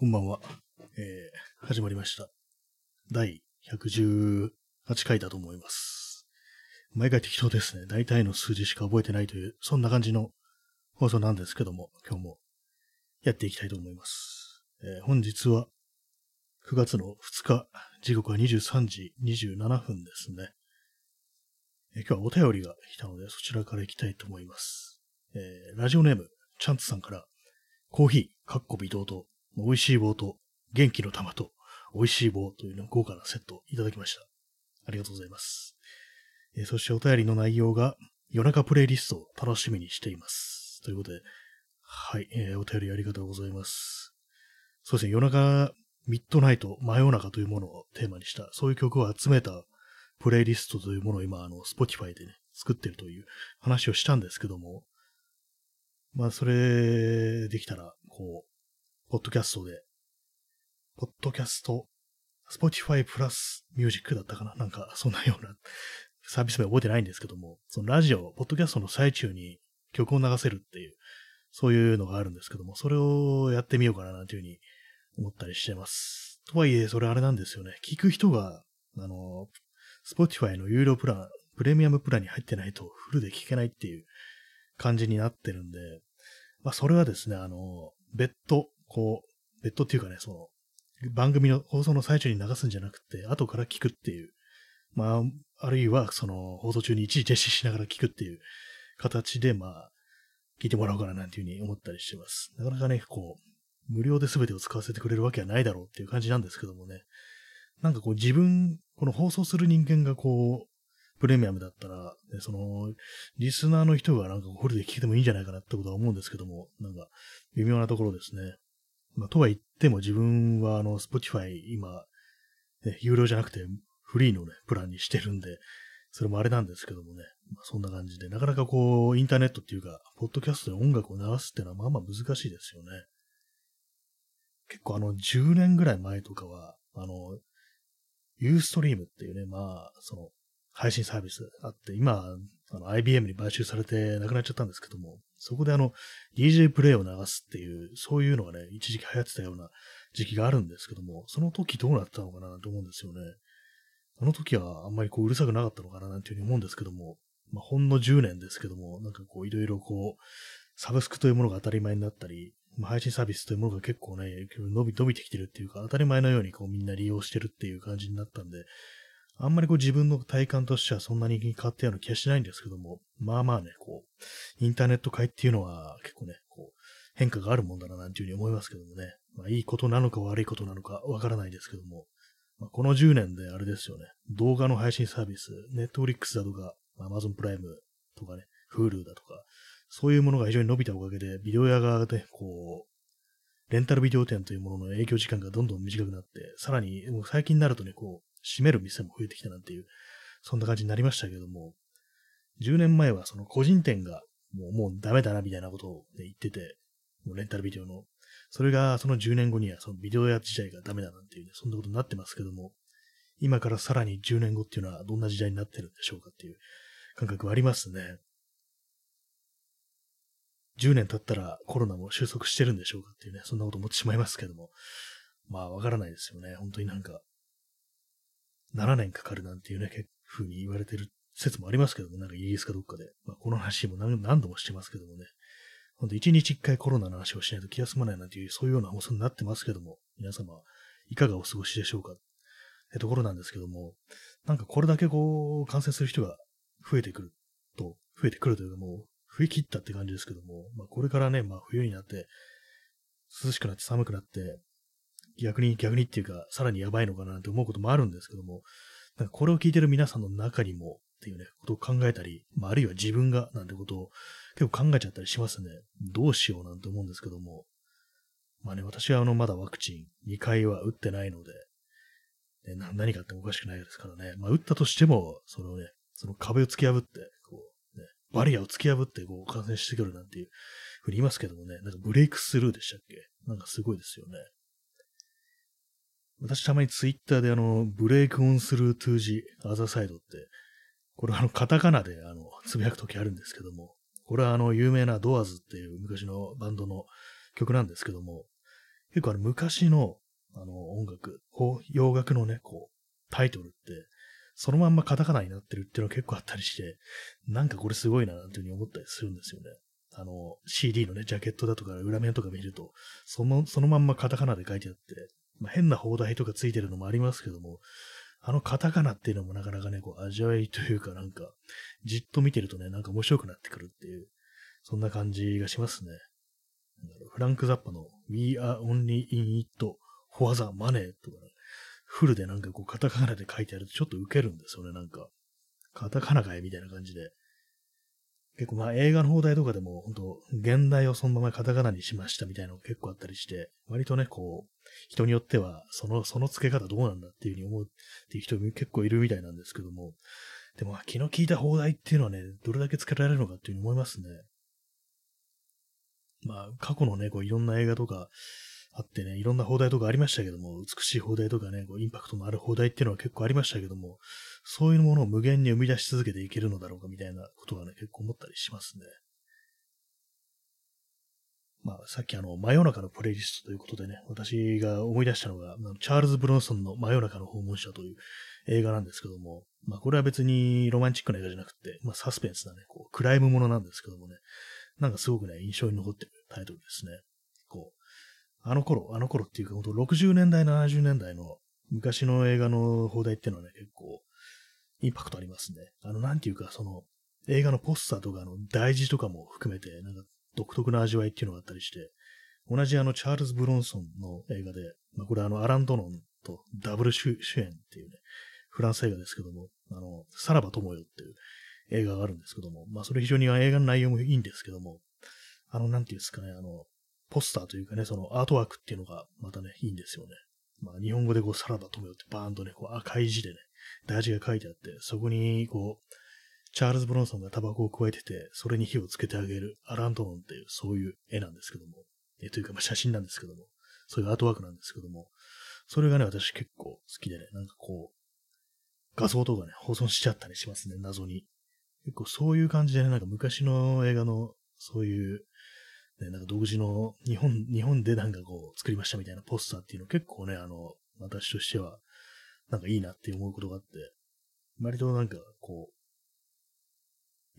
こんばんは。えー、始まりました。第118回だと思います。毎回適当ですね。大体の数字しか覚えてないという、そんな感じの放送なんですけども、今日もやっていきたいと思います。えー本日は9月の2日、時刻は23時27分ですね。えー今日はお便りが来たので、そちらから行きたいと思います。えーラジオネーム、チャンツさんから、コーヒー、かっこ微糖と、美味しい棒と、元気の玉と、美味しい棒というの豪華なセットをいただきました。ありがとうございます。えーそしてお便りの内容が、夜中プレイリストを楽しみにしています。ということで、はい、えーお便りありがとうございます。そうですね、夜中、ミッドナイト、真夜中というものをテーマにした、そういう曲を集めたプレイリストというものを今、あの、Spotify でね、作ってるという話をしたんですけども、まあ、それ、できたら、こう、ポッドキャストで、ポッドキャスト、Spotify プラスミュージックだったかな。なんか、そんなような。サービス名覚えてないんですけども、そのラジオ、ポッドキャストの最中に曲を流せるっていう、そういうのがあるんですけども、それをやってみようかななんていうふうに思ったりしてます。とはいえ、それあれなんですよね。聞く人が、あの、Spotify の有料プラン、プレミアムプランに入ってないとフルで聞けないっていう感じになってるんで、まあ、それはですね、あの、別途、こう、別途っていうかね、その、番組の放送の最中に流すんじゃなくて、後から聞くっていう、まあ、あるいは、その、放送中に一時停止しながら聞くっていう形で、まあ、聞いてもらおうかななんていうふうに思ったりしてます。なかなかね、こう、無料で全てを使わせてくれるわけはないだろうっていう感じなんですけどもね。なんかこう自分、この放送する人間がこう、プレミアムだったら、ねその、リスナーの人がなんかフルで聞いてもいいんじゃないかなってことは思うんですけども、なんか、微妙なところですね。まあ、とは言っても自分はあの、Spotify 今、ね、有料じゃなくてフリーのね、プランにしてるんで、それもあれなんですけどもね、まあ、そんな感じで、なかなかこう、インターネットっていうか、ポッドキャストで音楽を流すっていうのはまあまあ難しいですよね。結構あの、10年ぐらい前とかは、あの、ユーストリームっていうね、まあ、その、配信サービスあって、今、あの、IBM に買収されてなくなっちゃったんですけども、そこであの、DJ プレイを流すっていう、そういうのがね、一時期流行ってたような時期があるんですけども、その時どうなったのかなと思うんですよね。あの時はあんまりこううるさくなかったのかななんていうふうに思うんですけども、まあ、ほんの10年ですけども、なんかこういろいろこう、サブスクというものが当たり前になったり、ま、配信サービスというものが結構ね、伸び、伸びてきてるっていうか、当たり前のようにこうみんな利用してるっていう感じになったんで、あんまりこう自分の体感としてはそんなに変わったような気はしないんですけども、まあまあね、こう、インターネット界っていうのは結構ね、こう、変化があるもんだななんていうふうに思いますけどもね、まあいいことなのか悪いことなのかわからないですけども、まあ、この10年であれですよね、動画の配信サービス、ネットフリックスだとか、Amazon プライムとかね、Hulu だとか、そういうものが非常に伸びたおかげで、ビデオ屋がね、こう、レンタルビデオ店というものの営業時間がどんどん短くなって、さらに、もう最近になるとね、こう、閉める店も増えてきたなんていう、そんな感じになりましたけども、10年前はその個人店がもうもうダメだなみたいなことを、ね、言ってて、もうレンタルビデオの。それがその10年後にはそのビデオ屋自体がダメだなんていうね、そんなことになってますけども、今からさらに10年後っていうのはどんな時代になってるんでしょうかっていう感覚はありますね。10年経ったらコロナも収束してるんでしょうかっていうね、そんなこと思ってしまいますけども。まあわからないですよね。本当になんか、7年かかるなんていうね、結風に言われてる説もありますけども、なんかイギリスかどっかで。まあこの話も何何度もしてますけどもね。ほんと1日1回コロナの話をしないと気が済まないなんていう、そういうような放送になってますけども、皆様、いかがお過ごしでしょうか。ってところなんですけども、なんかこれだけこう、感染する人が増えてくると、増えてくるというかもう、増え切ったって感じですけども、まあこれからね、まあ冬になって、涼しくなって寒くなって、逆に逆にっていうか、さらにやばいのかなって思うこともあるんですけども、なんかこれを聞いてる皆さんの中にもっていうね、ことを考えたり、まああるいは自分がなんてことを結構考えちゃったりしますね。どうしようなんて思うんですけども、まあね、私はあのまだワクチン2回は打ってないので、ね、何かあってもおかしくないですからね。まあ打ったとしても、そのね、その壁を突き破って、こう、ね、バリアを突き破ってこう感染してくるなんていうふうに言いますけどもね、なんかブレイクスルーでしたっけ？なんかすごいですよね。私たまにツイッターであの、 break on through to the other side って、これはあの、カタカナであの、つぶやくときあるんですけども、これはあの、有名なドアーズっていう昔のバンドの曲なんですけども、結構あの昔のあの音楽、洋楽のね、こう、タイトルって、そのまんまカタカナになってるっていうのが結構あったりして、なんかこれすごいな、なんていうふうに思ったりするんですよね。あの、CD のね、ジャケットだとか裏面とか見ると、その、そのまんまカタカナで書いてあって、変な放題とかついてるのもありますけども、あのカタカナっていうのもなかなかね、こう、味わいというかなんか、じっと見てるとね、なんか面白くなってくるっていう、そんな感じがしますね。フランク・ザッパの We are only in it for the money とかね、フルでなんかこうカタカナで書いてあるとちょっとウケるんですよね、なんか。カタカナかいみたいな感じで。結構まあ映画の放題とかでも、本当現代をそのままカタカナにしましたみたいなの結構あったりして、割とね、こう、人によっては、その、その付け方どうなんだっていうふうに思うっていう人結構いるみたいなんですけども、でも、気の利いた放題っていうのはね、どれだけ付けられるのかっていうふうに思いますね。まあ、過去のね、こういろんな映画とか、あってね、いろんな放題とかありましたけども、美しい放題とかね、こうインパクトのある放題っていうのは結構ありましたけども、そういうものを無限に生み出し続けていけるのだろうかみたいなことがね、結構思ったりしますね。まあ、さっきあの、真夜中のプレイリストということでね、私が思い出したのが、チャールズ・ブロンソンの真夜中の訪問者という映画なんですけども、まあ、これは別にロマンチックな映画じゃなくて、まあ、サスペンスなね、こう、クライムものなんですけどもね、なんかすごくね、印象に残ってるタイトルですね。こう、あの頃、あの頃っていうか、ほんと60年代、70年代の昔の映画の放題っていうのはね、結構、インパクトありますね。あの、なんていうか、その、映画のポスターとかの大事とかも含めて、なんか独特な味わいっていうのがあったりして、同じあの、チャールズ・ブロンソンの映画で、まあ、これあの、アラン・ドノンとダブル主演っていうね、フランス映画ですけども、あの、さらば友よっていう映画があるんですけども、まあ、それ非常に映画の内容もいいんですけども、あの、なんていうんですかね、あの、ポスターというかね、そのアートワークっていうのがまたね、いいんですよね。まあ、日本語でこう、サラダ止めよってバーンとね、こう赤い字でね、大字が書いてあって、そこにこう、チャールズ・ブロンソンがタバコを加えてて、それに火をつけてあげるアラントノンっていう、そういう絵なんですけども、えというか、ま、写真なんですけども、そういうアートワークなんですけども、それがね、私結構好きでね、なんかこう、画像とかね、保存しちゃったりしますね、謎に。結構そういう感じでね、なんか昔の映画の、そういうね、なんか独自の日本、日本でなんかこう作りましたみたいなポスターっていうの結構ね、あの、私としては、なんかいいなって思うことがあって、割となんかこう、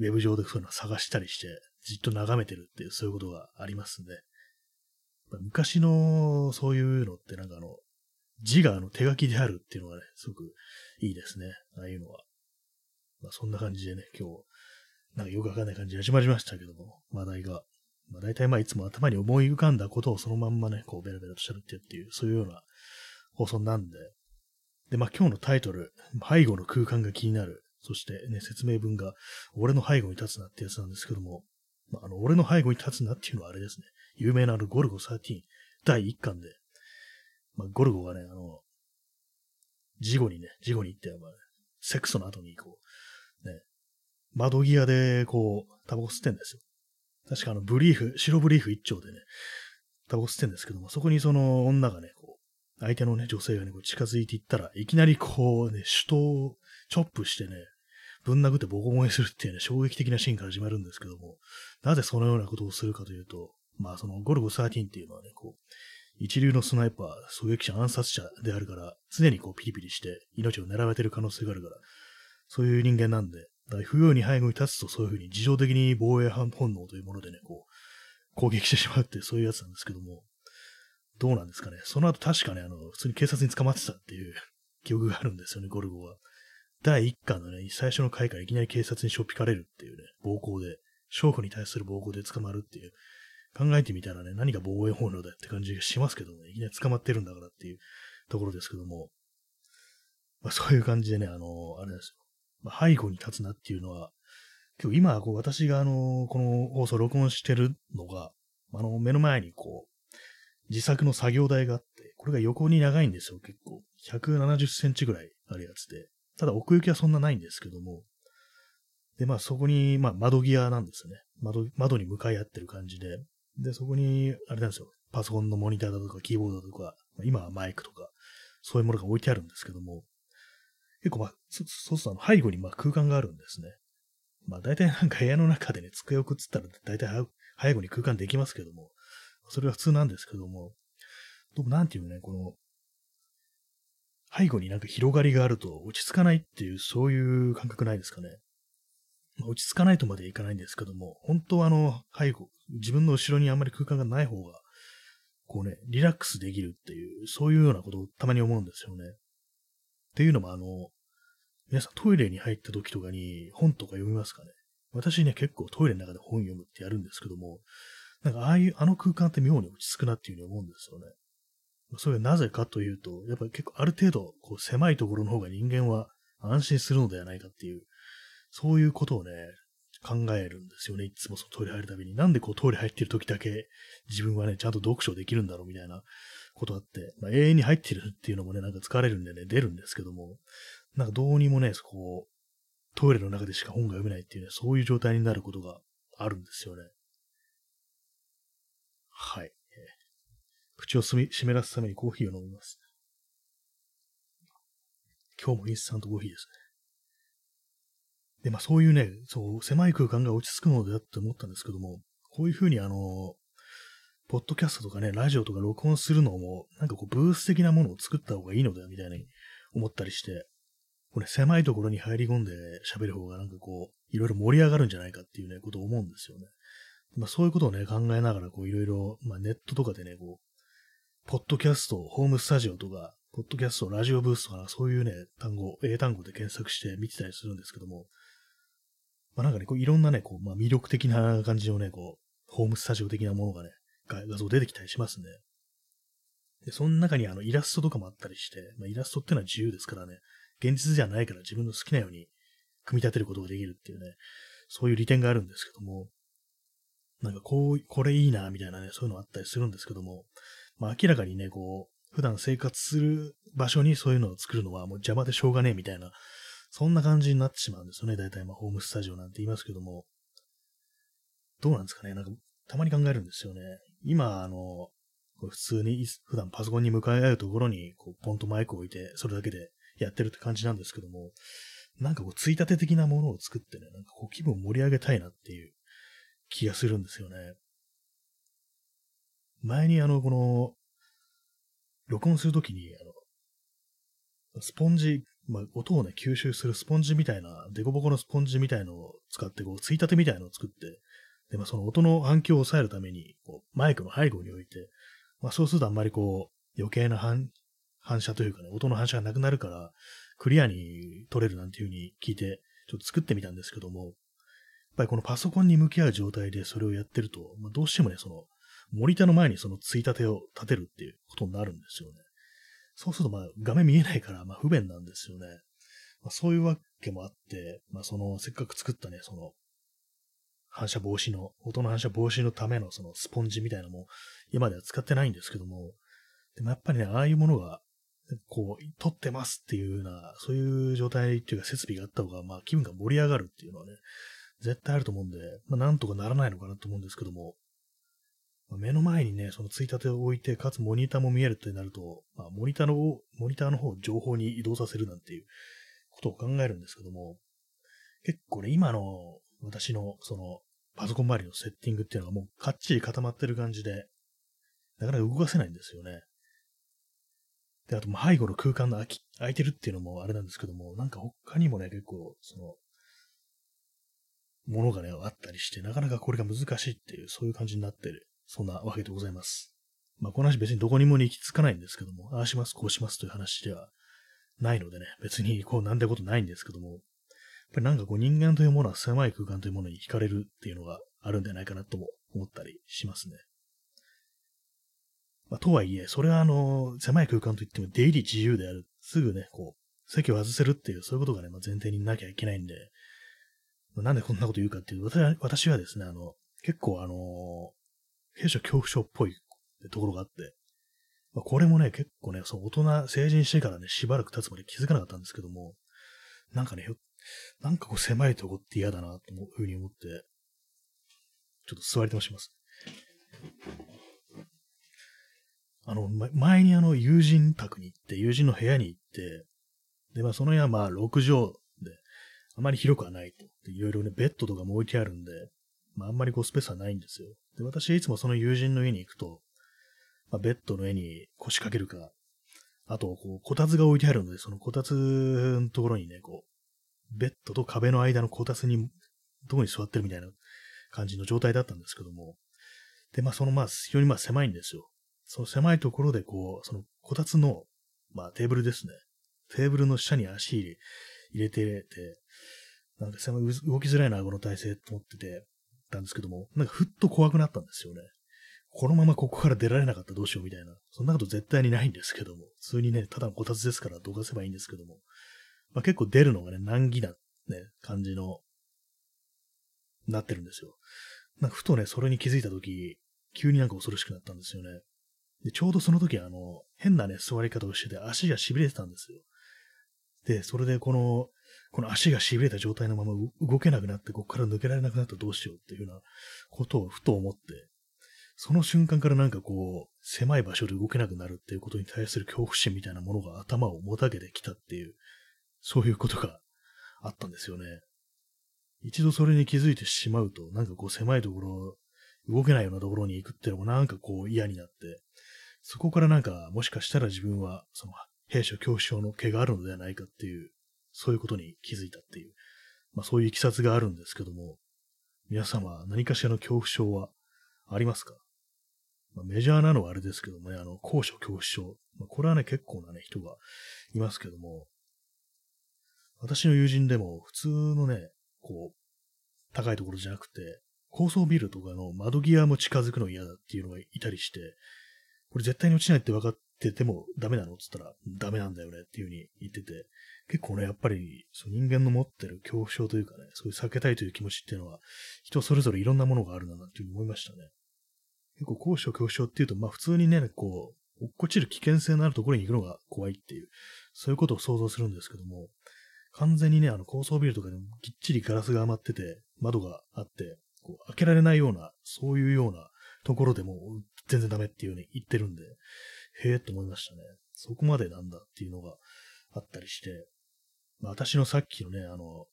ウェブ上でそういうのを探したりして、じっと眺めてるっていう、そういうことがありますんで、昔のそういうのってなんかあの、字があの手書きであるっていうのがね、すごくいいですね。ああいうのは。まあそんな感じでね、今日、なんかよくわかんない感じで始まりましたけども、話題が。まあ大体まあいつも頭に思い浮かんだことをそのまんまね、こうベラベラと喋ってっていう、そういうような放送なんで。で、まあ今日のタイトル、背後の空間が気になる。そしてね、説明文が、俺の背後に立つなってやつなんですけども、まあ、あの、俺の背後に立つなっていうのはあれですね。有名なあの、ゴルゴ13、第1巻で、まあ、ゴルゴがね、あの、事後にね、事後に行って、まあ、セックスの後にこう、ね、窓際でこう、タバコ吸ってんですよ。確かあの、ブリーフ、白ブリーフ一丁でね、タバコ吸ってんですけども、そこにその女がね、こう、相手のね、女性がね、こう近づいていったら、いきなりこうね、手刀チョップしてね、ぶん殴ってボコ燃えするっていうね、衝撃的なシーンから始まるんですけども、なぜそのようなことをするかというと、まあそのゴルゴ13っていうのはね、こう、一流のスナイパー、狙撃者、暗殺者であるから、常にこうピリピリして命を狙われてる可能性があるから、そういう人間なんで、不要に背後に立つとそういうふうに自動的に防衛本能というものでね、こう、攻撃してしまうってそういうやつなんですけども、どうなんですかね。その後確かね、あの、普通に警察に捕まってたっていう記憶があるんですよね、ゴルゴは。第1巻のね、最初の回からいきなり警察にしょっぴかれるっていうね、暴行で、娼婦に対する暴行で捕まるっていう、考えてみたらね、何が防衛本能だって感じがしますけどね、いきなり捕まってるんだからっていうところですけども、まあ、そういう感じでね、あの、あれですよ。まあ、背後に立つなっていうのは、今日今、こう、私があの、この放送録音してるのが、あの、目の前にこう、自作の作業台があって、これが横に長いんですよ、結構。170センチぐらいあるやつで。ただ奥行きはそんなないんですけども。で、まあそこに、まあ窓際なんですね。窓、窓に向かい合ってる感じで。で、そこに、あれなんですよ。パソコンのモニターだとか、キーボードだとか、今はマイクとか、そういうものが置いてあるんですけども、結構まあ、そうすると背後にまあ空間があるんですね。まあ大体なんか部屋の中でね、机をくっつったら大体背後に空間できますけども、それは普通なんですけども、どうもなんていうね、この、背後になんか広がりがあると落ち着かないっていう、そういう感覚ないですかね。まあ、落ち着かないとまでいかないんですけども、本当はあの、背後、自分の後ろにあんまり空間がない方が、こうね、リラックスできるっていう、そういうようなことをたまに思うんですよね。っていうのもあの、皆さんトイレに入った時とかに本とか読みますかね私ね、結構トイレの中で本読むってやるんですけども、なんかああいう、あの空間って妙に落ち着くなっていうふうに思うんですよね。それはなぜかというと、やっぱり結構ある程度、こう狭いところの方が人間は安心するのではないかっていう、そういうことをね、考えるんですよね。いつもそのトイレ入るたびに。なんでこうトイレ入ってる時だけ自分はね、ちゃんと読書できるんだろうみたいなことあって、まあ、永遠に入ってるっていうのもね、なんか疲れるんでね、出るんですけども、なんかどうにもね、そこう、トイレの中でしか本が読めないっていうね、そういう状態になることがあるんですよね。はい。口をすみ湿らすためにコーヒーを飲みます。今日もインスタントコーヒーですね。で、まあそういうね、そう、狭い空間が落ち着くのでだって思ったんですけども、こういうふうにあの、ポッドキャストとかね、ラジオとか録音するのも、なんかこう、ブース的なものを作った方がいいのだ、みたいに思ったりして、これ狭いところに入り込んで喋る方がなんかこう、いろいろ盛り上がるんじゃないかっていうね、ことを思うんですよね。まあそういうことをね、考えながら、こう、いろいろ、まあネットとかでね、こう、ポッドキャスト、ホームスタジオとか、ポッドキャスト、ラジオブースとか、そういうね、単語、英単語で検索して見てたりするんですけども、まあなんかね、こういろんなね、こう、まあ魅力的な感じのね、こう、ホームスタジオ的なものがね、画像出てきたりしますね。で、その中にあのイラストとかもあったりして、まあ、イラストってのは自由ですからね、現実じゃないから自分の好きなように組み立てることができるっていうね、そういう利点があるんですけども、なんかこう、これいいな、みたいなね、そういうのあったりするんですけども、まあ明らかにね、こう、普段生活する場所にそういうのを作るのはもう邪魔でしょうがねえみたいな、そんな感じになってしまうんですよね。大体まあホームスタジオなんて言いますけども。どうなんですかねなんか、たまに考えるんですよね。今、あの、普通に普段パソコンに向かい合うところに、こう、ポンとマイクを置いて、それだけでやってるって感じなんですけども、なんかこう、ついたて的なものを作ってね、なんかこう、気分を盛り上げたいなっていう気がするんですよね。前にあの、この、録音するときに、あの、スポンジ、まあ、音をね、吸収するスポンジみたいな、デコボコのスポンジみたいのを使って、こう、ついたてみたいのを作って、で、まあ、その音の反響を抑えるために、こう、マイクの背後に置いて、まあ、そうするとあんまりこう、余計な反反射というかね、音の反射がなくなるから、クリアに撮れるなんていう風に聞いて、ちょっと作ってみたんですけども、やっぱりこのパソコンに向き合う状態でそれをやってると、まあ、どうしてもね、その、モニターの前にそのついたてを立てるっていうことになるんですよね。そうすると、まあ、画面見えないから、まあ、不便なんですよね。まあ、そういうわけもあって、まあ、その、せっかく作ったね、その、反射防止の、音の反射防止のためのそのスポンジみたいなのも、今では使ってないんですけども、でもやっぱりね、ああいうものが、こう、撮ってますっていうような、そういう状態っていうか設備があった方が、まあ気分が盛り上がるっていうのはね、絶対あると思うんで、まあなんとかならないのかなと思うんですけども、目の前にね、そのついたてを置いて、かつモニターも見えるってなると、まあモニターの、モニターの方を情報に移動させるなんていうことを考えるんですけども、結構ね、今の私のそのパソコン周りのセッティングっていうのがもうかっちり固まってる感じで、なかなか動かせないんですよね。で、あと、背後の空間の空き、空いてるっていうのもあれなんですけども、なんか他にもね、結構、その、ものがね、あったりして、なかなかこれが難しいっていう、そういう感じになってる、そんなわけでございます。まあ、この話別にどこにも行き着かないんですけども、ああします、こうしますという話ではないのでね、別にこうなんてことないんですけども、やっぱりなんかこう人間というものは狭い空間というものに惹かれるっていうのがあるんじゃないかなとも思ったりしますね。まあ、とはいえ、それはあの、狭い空間といっても出入り自由である。すぐね、こう、席を外せるっていう、そういうことがね、まあ、前提になきゃいけないんで、まあ、なんでこんなこと言うかっていうと、私は私はですね、あの、結構あの、弊社恐怖症っぽいところがあって、まあ、これもね、結構ね、そう、大人、成人してからね、しばらく経つまで気づかなかったんですけども、なんかね、なんかこう狭いとこって嫌だな、というふうに思って、ちょっと座りてもします。あの、前にあの、友人宅に行って、友人の部屋に行って、で、まあ、その部屋はまあ、6畳で、あまり広くはないと。いろいろね、ベッドとかも置いてあるんで、まあ、あんまりこう、スペースはないんですよ。で、私、いつもその友人の家に行くと、まあ、ベッドの上に腰掛けるか、あと、こう、こたつが置いてあるので、そのこたつのところにね、こう、ベッドと壁の間のこたつに、どこに座ってるみたいな感じの状態だったんですけども、で、まあ、その、まあ、非常にまあ、狭いんですよ。その狭いところで、こう、その、こたつの、まあ、テーブルですね。テーブルの下に足入れ入れてて、なんか動きづらいな、この体勢と思ってて、たんですけども、なんかふっと怖くなったんですよね。このままここから出られなかったらどうしようみたいな。そんなこと絶対にないんですけども。普通にね、ただのこたつですからどかせばいいんですけども。まあ、結構出るのがね、難儀なね、感じの、なってるんですよ。なんかふとね、それに気づいたとき、急になんか恐ろしくなったんですよね。で、ちょうどその時あの、変なね、座り方をしてて足が痺れてたんですよ。で、それでこの、この足が痺れた状態のまま動けなくなって、ここから抜けられなくなったらどうしようっていうようなことをふと思って、その瞬間からなんかこう、狭い場所で動けなくなるっていうことに対する恐怖心みたいなものが頭をもたげてきたっていう、そういうことがあったんですよね。一度それに気づいてしまうと、なんかこう狭いところ、動けないようなところに行くっていうのもなんかこう嫌になって、そこからなんかもしかしたら自分はその兵所恐怖症の毛があるのではないかっていうそういうことに気づいたっていう、まあそういういきさつがあるんですけども、皆様何かしらの恐怖症はありますか、まあ、メジャーなのはあれですけどもね、あの、高所恐怖症。まあ、これはね、結構なね、人がいますけども、私の友人でも普通のね、こう、高いところじゃなくて、高層ビルとかの窓際も近づくの嫌だっていうのがいたりして、これ絶対に落ちないって分かっててもダメなのって言ったらダメなんだよねっていう風に言ってて、結構ね、やっぱりその人間の持ってる恐怖症というかね、そういう避けたいという気持ちっていうのは、人それぞれいろんなものがあるんだなっていうふうに思いましたね。結構高所恐怖症っていうと、まあ普通にね、こう、落っこちる危険性のあるところに行くのが怖いっていう、そういうことを想像するんですけども、完全にね、あの高層ビルとかでもぎっちりガラスが余ってて、窓があって、こう開けられないような、そういうようなところでも全然ダメっていう風に言ってるんで、へえって思いましたね。そこまでなんだっていうのがあったりして、まあ、私のさっきのね、あの、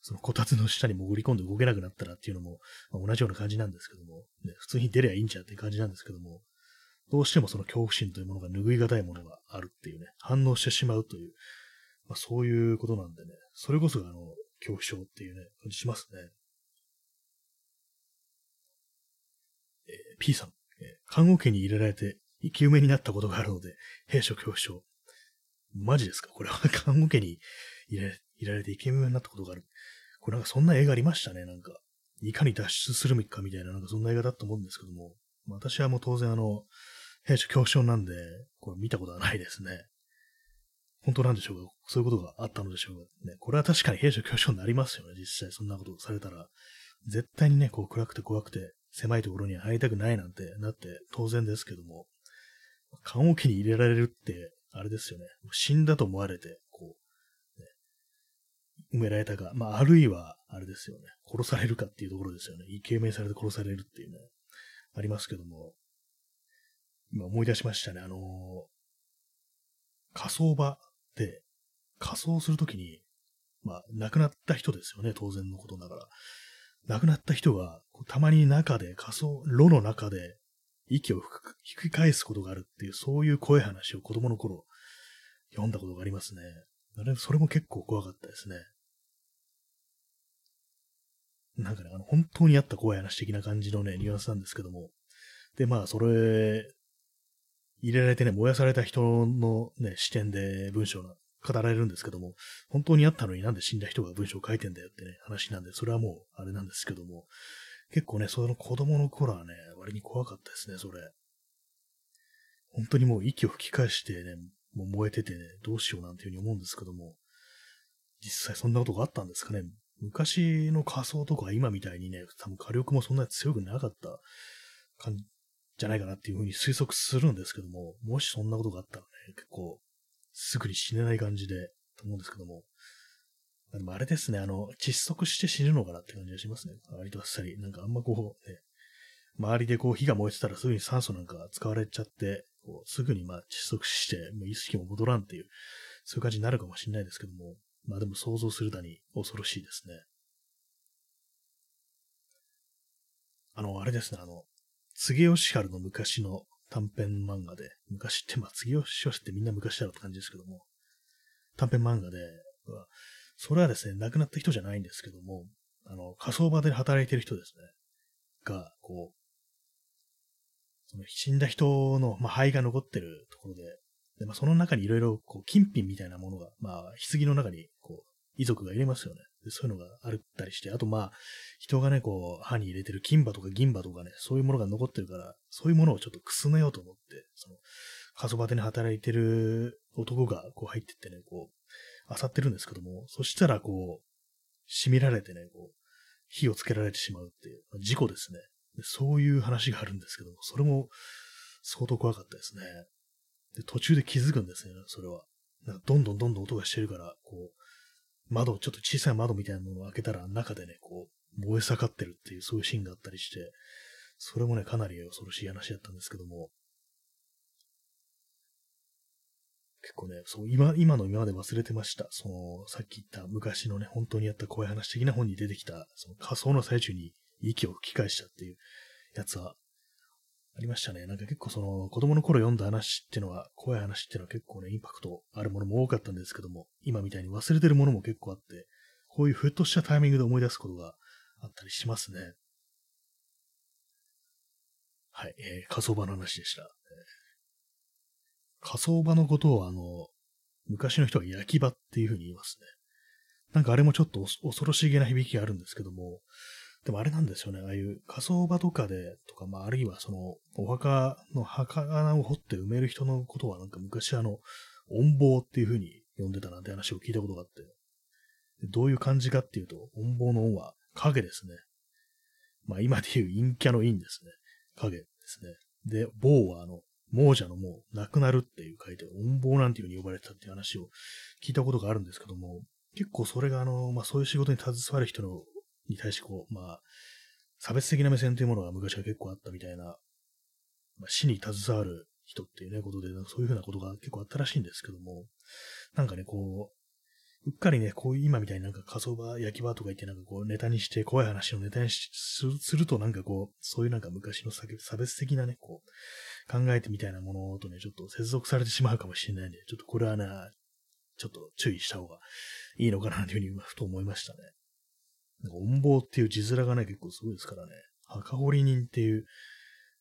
そのこたつの下に潜り込んで動けなくなったらっていうのも、まあ、同じような感じなんですけども、ね、普通に出りゃいいんじゃんっていう感じなんですけども、どうしてもその恐怖心というものが拭いがたいものがあるっていうね、反応してしまうという、まあ、そういうことなんでね、それこそがあの、恐怖症っていうね、感じしますね。えー、P さん、えー、看護家に入れられて生き埋めになったことがあるので、兵所恐怖症。マジですか？これは 看護家に入れ入れられて生き埋めになったことがある。これなんかそんな映画ありましたね、なんか。いかに脱出するかみたいな、なんかそんな映画だと思うんですけども。まあ、私はもう当然あの、兵所恐怖症なんで、これ見たことはないですね。本当なんでしょうか？そういうことがあったのでしょうか？ね。これは確かに兵所恐怖症になりますよね、実際そんなことされたら。絶対にね、こう暗くて怖くて、狭いところに入りたくないなんてなって当然ですけども、棺桶に入れられるって、あれですよね。死んだと思われて、こう、ね、埋められたか、まあ、あるいは、あれですよね。殺されるかっていうところですよね。イケメンされて殺されるっていうね、ありますけども、今思い出しましたね。あのー、火葬場で、火葬するときに、まあ、亡くなった人ですよね。当然のことながら。亡くなった人が、たまに中で、火葬、炉の中で、息を吹き返すことがあるっていう、そういう怖い話を子供の頃読んだことがありますね。それも結構怖かったですね。なんかね、あの、本当にあった怖い話的な感じのね、ニュアンスなんですけども。で、まあ、それ、入れられてね、燃やされた人のね、視点で文章が語られるんですけども、本当にあったのになんで死んだ人が文章を書いてんだよってね、話なんで、それはもう、あれなんですけども、結構ね、その子供の頃はね、割に怖かったですね、それ。本当にもう息を吹き返してね、もう燃えててね、どうしようなんていうふうに思うんですけども、実際そんなことがあったんですかね。昔の仮想とか今みたいにね、多分火力もそんなに強くなかった感じじゃないかなっていうふうに推測するんですけども、もしそんなことがあったらね、結構すぐに死ねない感じで、と思うんですけども、でもあれですね、あの、窒息して死ぬのかなって感じがしますね。割とあっさり。なんかあんまこう、ね、周りでこう火が燃えてたらすぐに酸素なんか使われちゃって、こうすぐにまあ窒息して、もう意識も戻らんっていう、そういう感じになるかもしれないですけども、まあでも想像するだに恐ろしいですね。あの、あれですね、あの、柘義治の昔の短編漫画で、昔って、まあ、次吉吉ってみんな昔だろって感じですけども、短編漫画で、それはですね、亡くなった人じゃないんですけども、あの、火葬場で働いてる人ですね、が、こう、その死んだ人の、まあ、灰が残ってるところで、でまあ、その中にいろいろ、こう、金品みたいなものが、まあ、棺の中に、こう、遺族が入れますよね。そういうのがあるったりして、あとまあ、人がね、こう、歯に入れてる金歯とか銀歯とかね、そういうものが残ってるから、そういうものをちょっとくすねようと思って、その、過疎場で、働いてる男がこう入ってってね、こう、漁ってるんですけども、そしたらこう、染みられてね、こう、火をつけられてしまうっていう、事故ですね。そういう話があるんですけども、それも相当怖かったですね。で、途中で気づくんですね、それは。なんかどんどんどんどん音がしてるから、こう、窓、ちょっと小さい窓みたいなものを開けたら中でね、こう、燃え盛ってるっていうそういうシーンがあったりして、それもね、かなり恐ろしい話だったんですけども、結構ね、そう、今、今の今まで忘れてました。その、さっき言った昔のね、本当にやった怖い話的な本に出てきた、その仮想の最中に息を吹き返したっていうやつは、ありましたね。なんか結構その、子供の頃読んだ話っていうのは、怖い話っていうのは結構ね、インパクトあるものも多かったんですけども、今みたいに忘れてるものも結構あって、こういうふっとしたタイミングで思い出すことがあったりしますね。はい、えー、火葬場の話でした。えー、火葬場のことをあの、昔の人は焼き場っていうふうに言いますね。なんかあれもちょっと恐ろしげな響きがあるんですけども、でもあれなんですよね。ああいう火葬場とかで、とか、まあ、あるいはその、お墓の墓穴を掘って埋める人のことは、なんか昔あの、音棒っていう風に呼んでたなんて話を聞いたことがあって、どういう感じかっていうと、音棒の音は影ですね。まあ今で言う陰キャの陰ですね。影ですね。で、棒はあの、亡者のもう、亡くなるっていう書いて、音棒なんていう風に呼ばれてたっていう話を聞いたことがあるんですけども、結構それがあの、まあそういう仕事に携わる人のに対してこう、まあ、差別的な目線というものが昔は結構あったみたいな、まあ、死に携わる人っていうね、ことで、そういうふうなことが結構あったらしいんですけども、なんかね、こう、うっかりね、こういう今みたいになんか火葬場、焼き場とか言ってなんかこうネタにして怖い話のネタにするとなんかこう、そういうなんか昔の差別的なね、こう、考えてみたいなものとね、ちょっと接続されてしまうかもしれないんで、ちょっとこれはね、ちょっと注意した方がいいのかなというふうにふと思いましたね。音棒っていう字面がね、結構すごいですからね。墓掘り人っていう、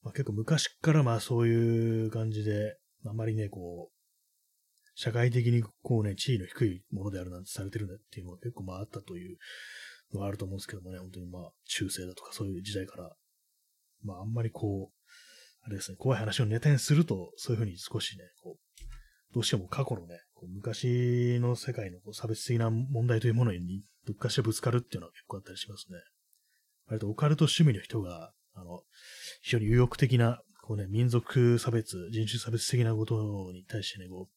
まあ、結構昔からまあそういう感じで、あまりね、こう、社会的にこうね、地位の低いものであるなんてされてるんだっていうのが結構まああったというのがあると思うんですけどもね、本当にまあ中世だとかそういう時代から、まああんまりこう、あれですね、怖い話をネタにすると、そういうふうに少しね、こう、どうしても過去のね、こう昔の世界のこう差別的な問題というものにどっかしらぶつかるっていうのは結構あったりしますね。割とオカルト趣味の人が、あの、非常に右翼的な、こうね、民族差別、人種差別的なことに対してね、こう、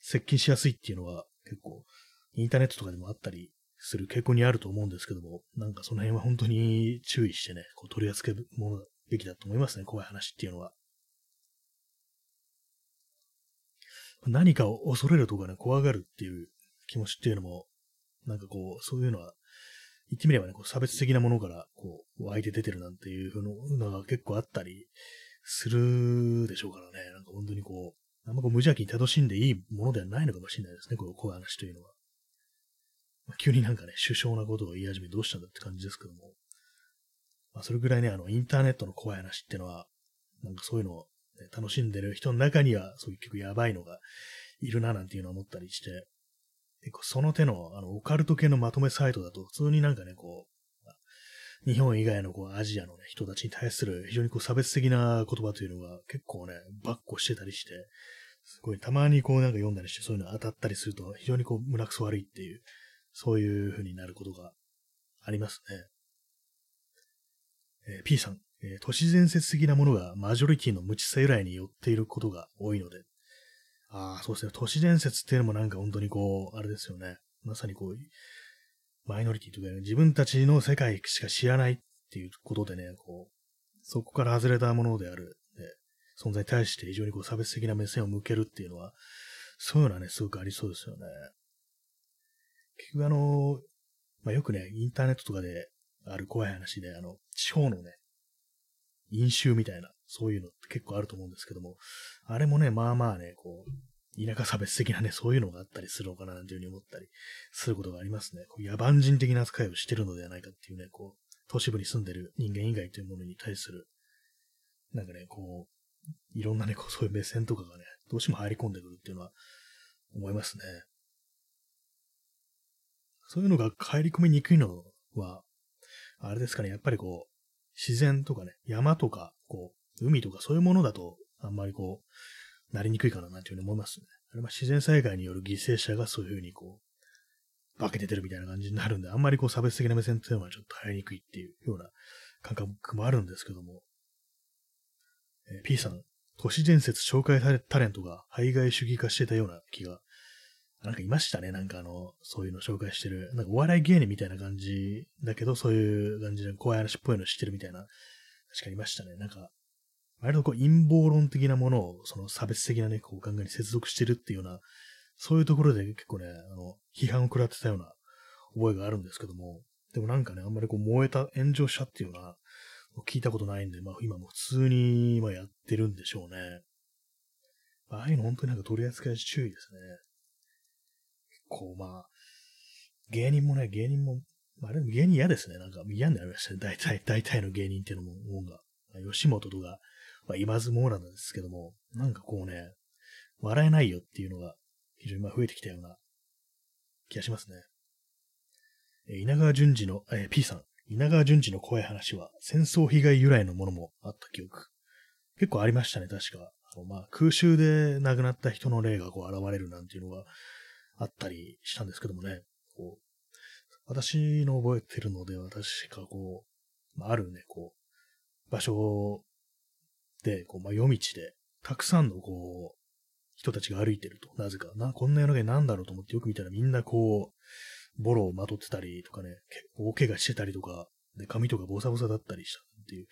接近しやすいっていうのは結構、インターネットとかでもあったりする傾向にあると思うんですけども、なんかその辺は本当に注意してね、こう取り扱うものべきだと思いますね、怖い話っていうのは。何かを恐れるとかね、怖がるっていう気持ちっていうのも、なんかこう、そういうのは、言ってみればね、こう差別的なものから、こう、湧いて出てるなんていうのが結構あったりするでしょうからね、なんか本当にこう、あんまこう無邪気に楽しんでいいものではないのかもしれないですね、こう、怖い話というのは。まあ、急になんかね、首相なことを言い始めどうしたんだって感じですけども。まあ、それぐらいね、あの、インターネットの怖い話っていうのは、なんかそういうのを楽しんでる人の中には、そういう曲やばいのがいるななんていうのを思ったりして、でその手の、あの、オカルト系のまとめサイトだと、普通になんかね、こう、日本以外のこうアジアの、ね、人たちに対する非常にこう差別的な言葉というのが結構ね、バッコしてたりして、すごいたまにこうなんか読んだりしてそういうの当たったりすると非常にこう胸くそ悪いっていう、そういう風になることがありますね。えー、P さん、えー、都市伝説的なものがマジョリティの無知さ由来によっていることが多いので、ああ、そうですね、都市伝説っていうのもなんか本当にこう、あれですよね。まさにこう、マイノリティというか、ね、自分たちの世界しか知らないっていうことでね、こう、そこから外れたものである、ね、存在に対して非常にこう差別的な目線を向けるっていうのは、そういうのはね、すごくありそうですよね。結局あの、まあ、よくね、インターネットとかである怖い話で、あの、地方のね、飲酒みたいな、そういうのって結構あると思うんですけども、あれもね、まあまあね、こう、田舎差別的なね、そういうのがあったりするのかな、なんていうふうに思ったりすることがありますね。こう野蛮人的な扱いをしてるのではないかっていうね、こう、都市部に住んでる人間以外というものに対する、なんかね、こう、いろんなね、こう、そういう目線とかがね、どうしても入り込んでくるっていうのは思いますね。そういうのが入り込みにくいのは、あれですかね、やっぱりこう、自然とかね、山とか、こう、海とかそういうものだと、あんまりこう、なりにくいかななんていうふうに思いますね。あれは自然災害による犠牲者がそういうふうにこう、化けて出るみたいな感じになるんで、あんまりこう差別的な目線っていうのはちょっと入りにくいっていうような感覚もあるんですけども、えー、P さん、都市伝説紹介されタレントが排外主義化してたような気が、なんかいましたね。なんかあの、そういうの紹介してる。なんかお笑い芸人みたいな感じだけど、そういう感じで怖い話っぽいの知ってるみたいな、確かにいましたね。なんか、割とこう陰謀論的なものを、その差別的なね、こう考えに接続してるっていうような、そういうところで結構ね、あの、批判を食らってたような覚えがあるんですけども、でもなんかね、あんまりこう燃えた、炎上したっていうのは、聞いたことないんで、まあ今も普通に今やってるんでしょうね。ああいうの本当になんか取り扱い注意ですね。結構まあ、芸人もね、芸人も、あれも芸人嫌ですね。なんか嫌になりましたね。大体、大体の芸人っていうのも、もんが。吉本とか、まあ、言わずもがなんですけども、なんかこうね、笑えないよっていうのが非常にまあ増えてきたような気がしますね。え稲川淳二の、えー、P さん、稲川淳二の怖い話は戦争被害由来のものもあった記憶。結構ありましたね、確か。あのまあ、空襲で亡くなった人の霊がこう現れるなんていうのがあったりしたんですけどもね。こう私の覚えてるのでは確かこう、まあ、あるね、こう、場所、でこう、まあ、夜道で、たくさんのこう、人たちが歩いてると。なぜか。な、こんな夜中になんだろうと思ってよく見たらみんなこう、ボロをまとってたりとかね、結構大怪我してたりとか、で、髪とかボサボサだったりしたっていう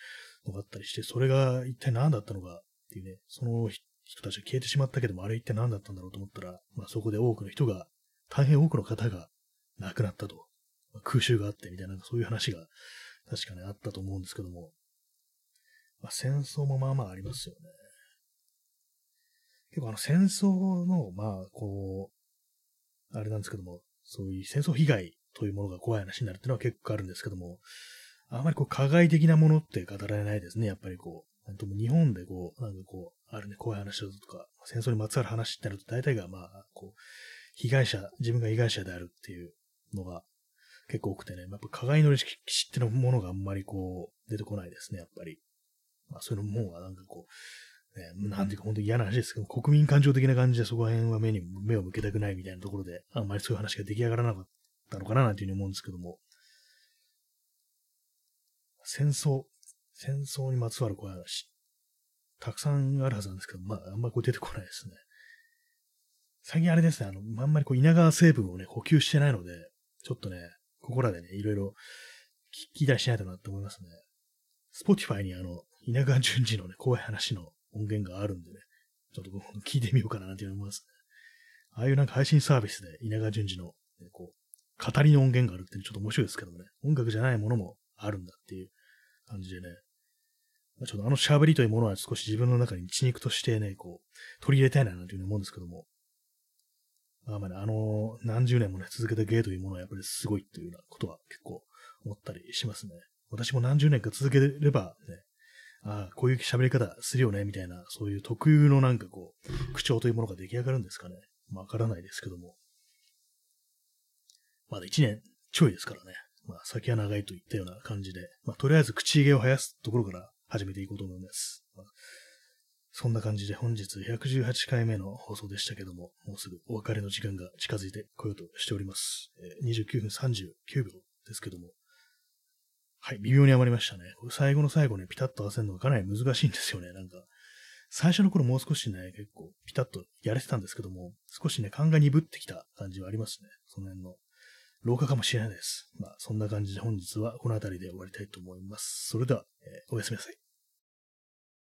のがあったりして、それが一体何だったのかっていうね、その人たちが消えてしまったけども、あれ一体何だったんだろうと思ったら、まあそこで多くの人が、大変多くの方が亡くなったと。まあ、空襲があってみたいな、そういう話が確かね、あったと思うんですけども、まあ、戦争もまあまあありますよね。結構あの戦争の、まあ、こう、あれなんですけども、そういう戦争被害というものが怖い話になるっていうのは結構あるんですけども、あまりこう、加害的なものって語られないですね、やっぱりこう。とも日本でこう、なんかこう、あるね、怖い話だとか、戦争にまつわる話ってなると大体がまあ、こう、被害者、自分が被害者であるっていうのが結構多くてね、やっぱ加害の意識ってのものがあんまりこう、出てこないですね、やっぱり。まあ、そういうのも、なんかこう、ね、なんていうか本当に嫌な話ですけど、国民感情的な感じでそこら辺は目に、目を向けたくないみたいなところで、あんまりそういう話が出来上がらなかったのかな、なんていうふうに思うんですけども、戦争、戦争にまつわる怖い話、たくさんあるはずなんですけど、まあ、あんまりこう出てこないですね。最近あれですね、あの、あんまりこう稲川成分をね、補給してないので、ちょっとね、ここらでね、いろいろ聞き出しないとなって思いますね。Spotify にあの、稲川淳二のね、怖い話の音源があるんでね、ちょっと聞いてみようかななんて思いますね。ああいうなんか配信サービスで稲川淳二の、ね、こう、語りの音源があるってちょっと面白いですけどもね、音楽じゃないものもあるんだっていう感じでね、ちょっとあの喋りというものは少し自分の中に血肉としてね、こう、取り入れたいななんていうふうに思うんですけども、まあまあね、あの、何十年もね、続けた芸というものはやっぱりすごいっていうようなことは結構思ったりしますね。私も何十年か続ければね、ああ、こういう喋り方するよね、みたいな、そういう特有のなんかこう、口調というものが出来上がるんですかね。わからないですけども。まだ一年ちょいですからね。まあ、先は長いといったような感じで、まあ、とりあえず口毛を生やすところから始めていこうと思います。まあ、そんな感じで本日118回目の放送でしたけども、もうすぐお別れの時間が近づいてこようとしております。えー、29分39秒ですけども、はい、微妙に余りましたね。最後の最後ね、ピタッと合わせるのがかなり難しいんですよね。なんか、最初の頃もう少しね、結構ピタッとやれてたんですけども、少しね、勘が鈍ってきた感じはありますね。その辺の。廊下かもしれないです。まあ、そんな感じで本日はこの辺りで終わりたいと思います。それでは、えー、おやすみなさい。